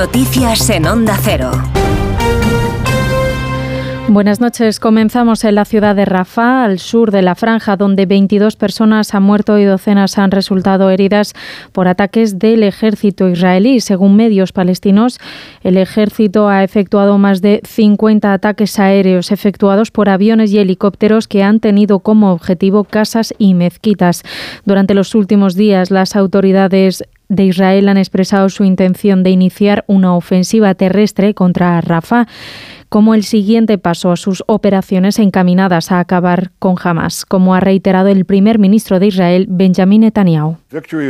Noticias en Onda Cero. Buenas noches. Comenzamos en la ciudad de Rafah, al sur de la franja, donde 22 personas han muerto y docenas han resultado heridas por ataques del ejército israelí. Según medios palestinos, el ejército ha efectuado más de 50 ataques aéreos efectuados por aviones y helicópteros que han tenido como objetivo casas y mezquitas. Durante los últimos días, las autoridades de Israel han expresado su intención de iniciar una ofensiva terrestre contra Rafah como el siguiente paso a sus operaciones encaminadas a acabar con Hamas, como ha reiterado el primer ministro de Israel, Benjamin Netanyahu.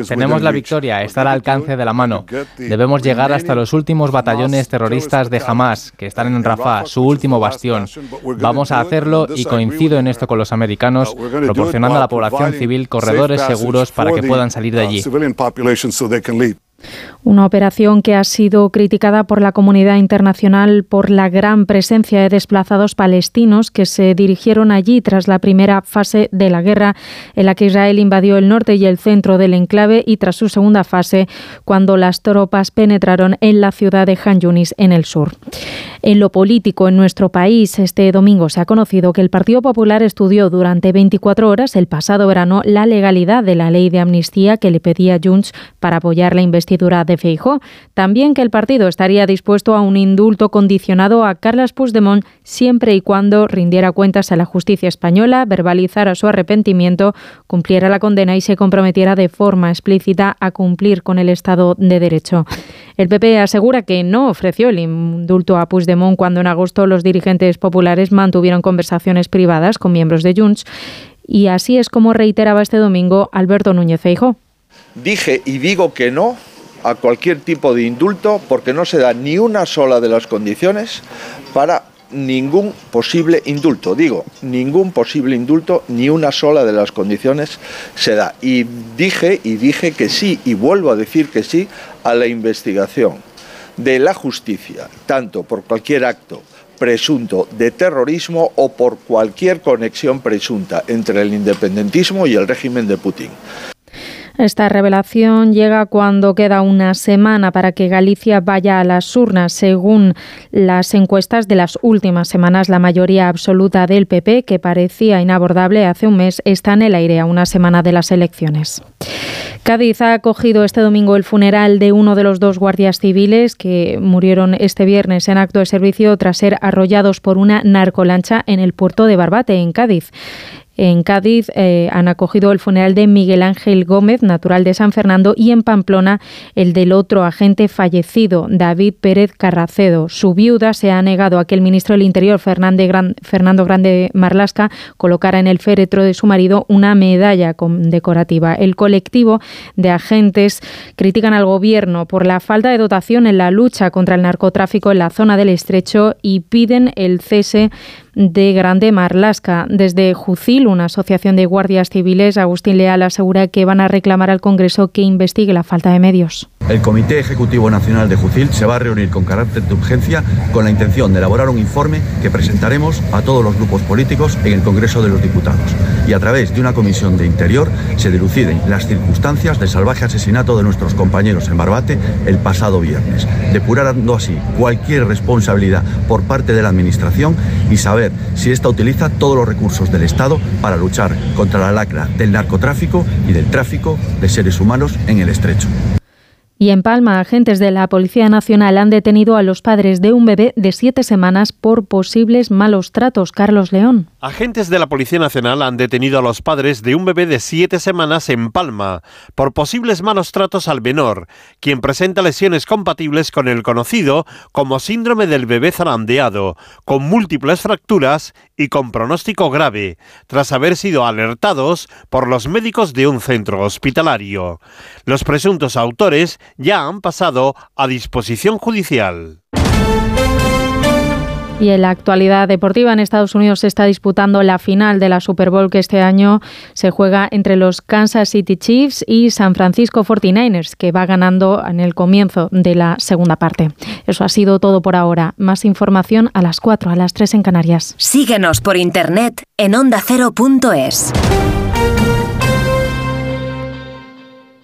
Tenemos la victoria, está al alcance de la mano. Debemos llegar hasta los últimos batallones terroristas de Hamas, que están en Rafah, su último bastión. Vamos a hacerlo y coincido en esto con los americanos, proporcionando a la población civil corredores seguros para que puedan salir de allí. Una operación que ha sido criticada por la comunidad internacional por la gran presencia de desplazados palestinos que se dirigieron allí tras la primera fase de la guerra en la que Israel invadió el norte y el centro del enclave y tras su segunda fase cuando las tropas penetraron en la ciudad de Han Yunis en el sur. En lo político en nuestro país, este domingo se ha conocido que el Partido Popular estudió durante 24 horas el pasado verano la legalidad de la ley de amnistía que le pedía Junts para apoyar la de Feijó. También que el partido estaría dispuesto a un indulto condicionado a Carles Puigdemont siempre y cuando rindiera cuentas a la justicia española, verbalizara su arrepentimiento, cumpliera la condena y se comprometiera de forma explícita a cumplir con el Estado de Derecho. El PP asegura que no ofreció el indulto a Puigdemont cuando en agosto los dirigentes populares mantuvieron conversaciones privadas con miembros de Junts y así es como reiteraba este domingo Alberto Núñez Feijóo. Dije y digo que no a cualquier tipo de indulto porque no se da ni una sola de las condiciones para ningún posible indulto. Digo, ningún posible indulto, ni una sola de las condiciones se da. Y dije y dije que sí, y vuelvo a decir que sí, a la investigación de la justicia, tanto por cualquier acto presunto de terrorismo o por cualquier conexión presunta entre el independentismo y el régimen de Putin. Esta revelación llega cuando queda una semana para que Galicia vaya a las urnas. Según las encuestas de las últimas semanas, la mayoría absoluta del PP, que parecía inabordable hace un mes, está en el aire a una semana de las elecciones. Cádiz ha acogido este domingo el funeral de uno de los dos guardias civiles que murieron este viernes en acto de servicio tras ser arrollados por una narcolancha en el puerto de Barbate, en Cádiz. En Cádiz eh, han acogido el funeral de Miguel Ángel Gómez, natural de San Fernando, y en Pamplona el del otro agente fallecido, David Pérez Carracedo. Su viuda se ha negado a que el ministro del Interior, Fernando Grande Marlasca, colocara en el féretro de su marido una medalla condecorativa. El colectivo de agentes critican al gobierno por la falta de dotación en la lucha contra el narcotráfico en la zona del estrecho y piden el cese de Grande Marlasca. Desde Jucil, una asociación de guardias civiles, Agustín Leal asegura que van a reclamar al Congreso que investigue la falta de medios. El Comité Ejecutivo Nacional de Jucil se va a reunir con carácter de urgencia con la intención de elaborar un informe que presentaremos a todos los grupos políticos en el Congreso de los Diputados. Y a través de una comisión de interior se diluciden las circunstancias del salvaje asesinato de nuestros compañeros en Barbate el pasado viernes, depurando así cualquier responsabilidad por parte de la Administración y saber si ésta utiliza todos los recursos del Estado para luchar contra la lacra del narcotráfico y del tráfico de seres humanos en el estrecho. Y en Palma, agentes de la Policía Nacional han detenido a los padres de un bebé de siete semanas por posibles malos tratos. Carlos León. Agentes de la Policía Nacional han detenido a los padres de un bebé de siete semanas en Palma por posibles malos tratos al menor, quien presenta lesiones compatibles con el conocido como síndrome del bebé zarandeado, con múltiples fracturas y con pronóstico grave, tras haber sido alertados por los médicos de un centro hospitalario. Los presuntos autores ya han pasado a disposición judicial. Y en la actualidad deportiva en Estados Unidos se está disputando la final de la Super Bowl que este año se juega entre los Kansas City Chiefs y San Francisco 49ers, que va ganando en el comienzo de la segunda parte. Eso ha sido todo por ahora. Más información a las 4, a las 3 en Canarias. Síguenos por internet en ondacero.es.